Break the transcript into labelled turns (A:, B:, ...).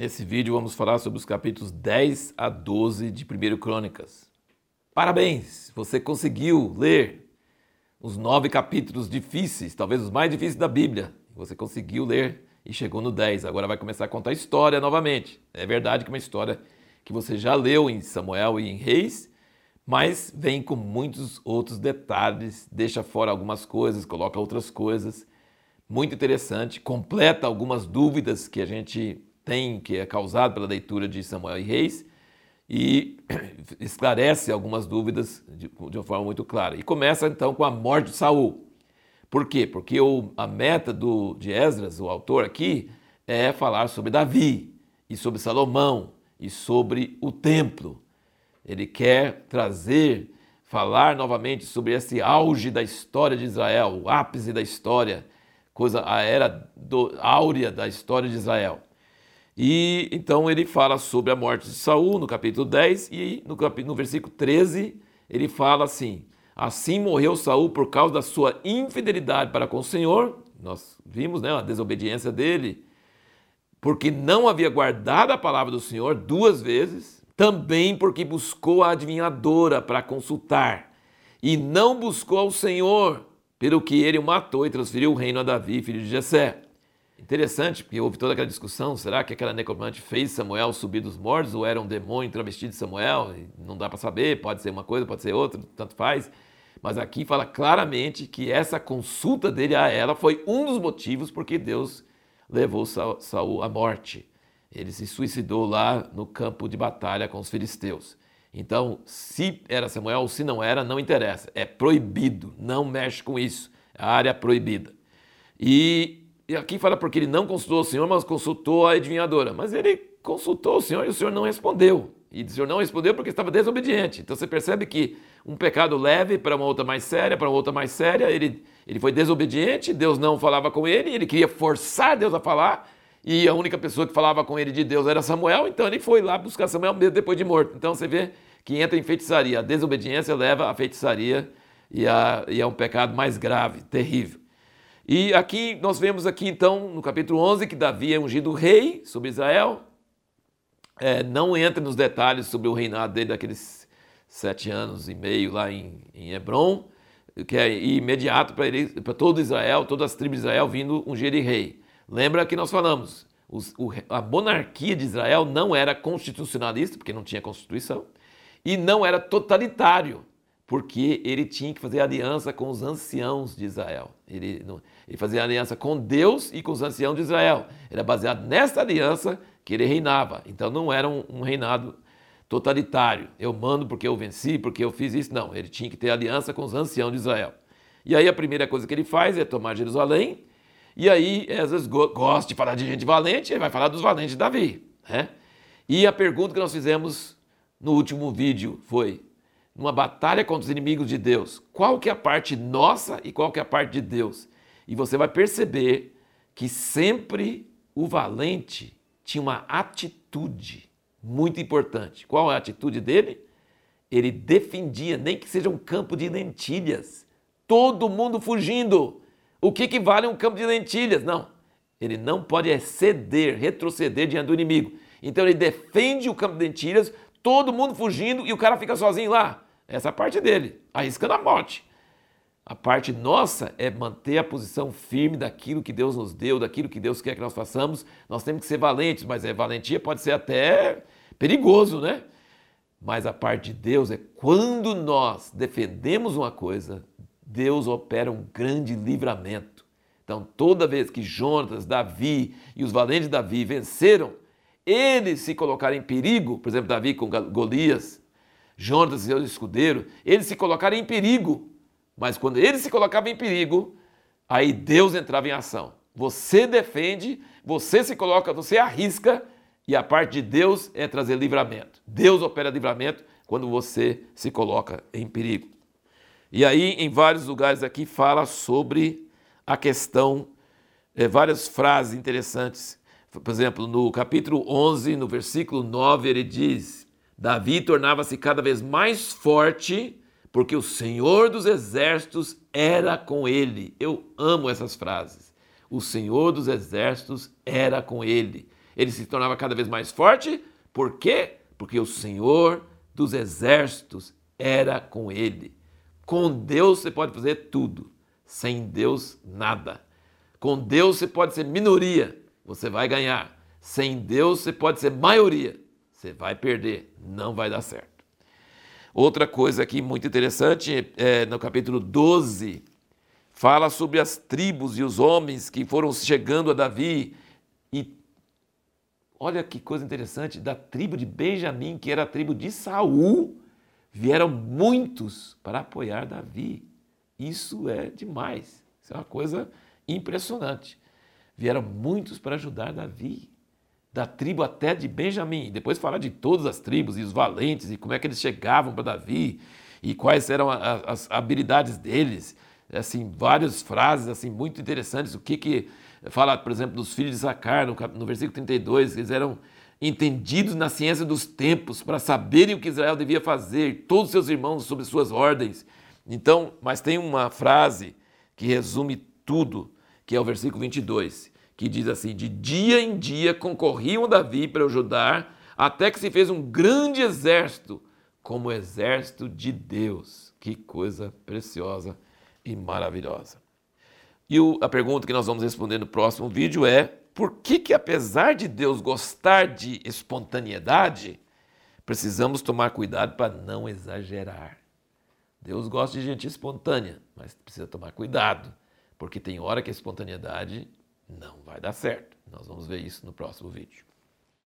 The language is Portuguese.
A: Nesse vídeo vamos falar sobre os capítulos 10 a 12 de 1 Crônicas. Parabéns! Você conseguiu ler os nove capítulos difíceis, talvez os mais difíceis da Bíblia. Você conseguiu ler e chegou no 10. Agora vai começar a contar a história novamente. É verdade que é uma história que você já leu em Samuel e em Reis, mas vem com muitos outros detalhes, deixa fora algumas coisas, coloca outras coisas. Muito interessante, completa algumas dúvidas que a gente tem, que é causado pela leitura de Samuel e Reis, e esclarece algumas dúvidas de, de, uma forma muito clara. E começa então com a morte de Saul. Por quê? Porque o, a meta do, de Esdras, o autor aqui, é falar sobre Davi e sobre Salomão e sobre o templo. Ele quer trazer, falar novamente sobre esse auge da história de Israel, o ápice da história, coisa a era do, áurea da história de Israel. E então ele fala sobre a morte de Saul no capítulo 10 e no, no versículo 13 ele fala assim: Assim morreu Saul por causa da sua infidelidade para com o Senhor. Nós vimos né, a desobediência dele, porque não havia guardado a palavra do Senhor duas vezes, também porque buscou a adivinhadora para consultar, e não buscou ao Senhor, pelo que ele o matou e transferiu o reino a Davi, filho de Jessé. Interessante, porque houve toda aquela discussão, será que aquela necromante fez Samuel subir dos mortos ou era um demônio travestido de Samuel? Não dá para saber, pode ser uma coisa, pode ser outra, tanto faz. Mas aqui fala claramente que essa consulta dele a ela foi um dos motivos porque Deus levou Saul à morte. Ele se suicidou lá no campo de batalha com os filisteus. Então, se era Samuel ou se não era, não interessa. É proibido, não mexe com isso. É a área proibida. E e aqui fala porque ele não consultou o Senhor, mas consultou a adivinhadora. Mas ele consultou o Senhor e o Senhor não respondeu. E o Senhor não respondeu porque estava desobediente. Então você percebe que um pecado leve para uma outra mais séria, para uma outra mais séria, ele, ele foi desobediente, Deus não falava com ele, ele queria forçar Deus a falar, e a única pessoa que falava com ele de Deus era Samuel, então ele foi lá buscar Samuel mesmo depois de morto. Então você vê que entra em feitiçaria. A desobediência leva à feitiçaria e, a, e é um pecado mais grave, terrível. E aqui nós vemos aqui então no capítulo 11 que Davi é ungido rei sobre Israel. É, não entra nos detalhes sobre o reinado dele daqueles sete anos e meio lá em, em Hebron, que é imediato para todo Israel, todas as tribos de Israel vindo ungir ele rei. Lembra que nós falamos, os, o, a monarquia de Israel não era constitucionalista, porque não tinha constituição, e não era totalitário, porque ele tinha que fazer aliança com os anciãos de Israel. Ele, ele fazia aliança com Deus e com os anciãos de Israel. Era baseado nessa aliança que ele reinava. Então não era um, um reinado totalitário. Eu mando porque eu venci, porque eu fiz isso. Não, ele tinha que ter aliança com os anciãos de Israel. E aí a primeira coisa que ele faz é tomar Jerusalém. E aí, às vezes, gosta de falar de gente valente, ele vai falar dos valentes de Davi. Né? E a pergunta que nós fizemos no último vídeo foi: numa batalha contra os inimigos de Deus, qual que é a parte nossa e qual que é a parte de Deus? E você vai perceber que sempre o valente tinha uma atitude muito importante. Qual é a atitude dele? Ele defendia, nem que seja um campo de lentilhas. Todo mundo fugindo. O que, que vale um campo de lentilhas? Não. Ele não pode ceder, retroceder diante do inimigo. Então ele defende o campo de lentilhas, todo mundo fugindo e o cara fica sozinho lá. Essa é parte dele, arriscando a morte. A parte nossa é manter a posição firme daquilo que Deus nos deu, daquilo que Deus quer que nós façamos. Nós temos que ser valentes, mas é valentia pode ser até perigoso, né? Mas a parte de Deus é quando nós defendemos uma coisa, Deus opera um grande livramento. Então, toda vez que Jonas, Davi e os valentes Davi venceram, eles se colocaram em perigo, por exemplo, Davi com Golias, Jonas e seu escudeiro, eles se colocaram em perigo. Mas quando eles se colocavam em perigo, aí Deus entrava em ação. Você defende, você se coloca, você arrisca, e a parte de Deus é trazer livramento. Deus opera livramento quando você se coloca em perigo. E aí, em vários lugares aqui, fala sobre a questão, é, várias frases interessantes. Por exemplo, no capítulo 11, no versículo 9, ele diz: Davi tornava-se cada vez mais forte, porque o Senhor dos exércitos era com ele. Eu amo essas frases. O Senhor dos exércitos era com ele. Ele se tornava cada vez mais forte. Por quê? Porque o Senhor dos exércitos era com ele. Com Deus você pode fazer tudo, sem Deus nada. Com Deus você pode ser minoria, você vai ganhar. Sem Deus você pode ser maioria, você vai perder, não vai dar certo. Outra coisa aqui muito interessante, é, no capítulo 12, fala sobre as tribos e os homens que foram chegando a Davi. E olha que coisa interessante, da tribo de Benjamim, que era a tribo de Saul, vieram muitos para apoiar Davi. Isso é demais, isso é uma coisa impressionante. Vieram muitos para ajudar Davi, da tribo até de Benjamim. Depois fala de todas as tribos e os valentes e como é que eles chegavam para Davi e quais eram as, as habilidades deles. Assim, várias frases assim muito interessantes. O que que fala, por exemplo, dos filhos de Zacar, no, no versículo 32, eles eram entendidos na ciência dos tempos para saberem o que Israel devia fazer, todos seus irmãos sob suas ordens. Então, mas tem uma frase que resume tudo, que é o versículo 22, que diz assim: De dia em dia concorriam Davi para ajudar, até que se fez um grande exército, como o exército de Deus. Que coisa preciosa e maravilhosa. E o, a pergunta que nós vamos responder no próximo vídeo é: por que, que apesar de Deus gostar de espontaneidade, precisamos tomar cuidado para não exagerar? Deus gosta de gente espontânea, mas precisa tomar cuidado porque tem hora que a espontaneidade não vai dar certo. Nós vamos ver isso no próximo vídeo.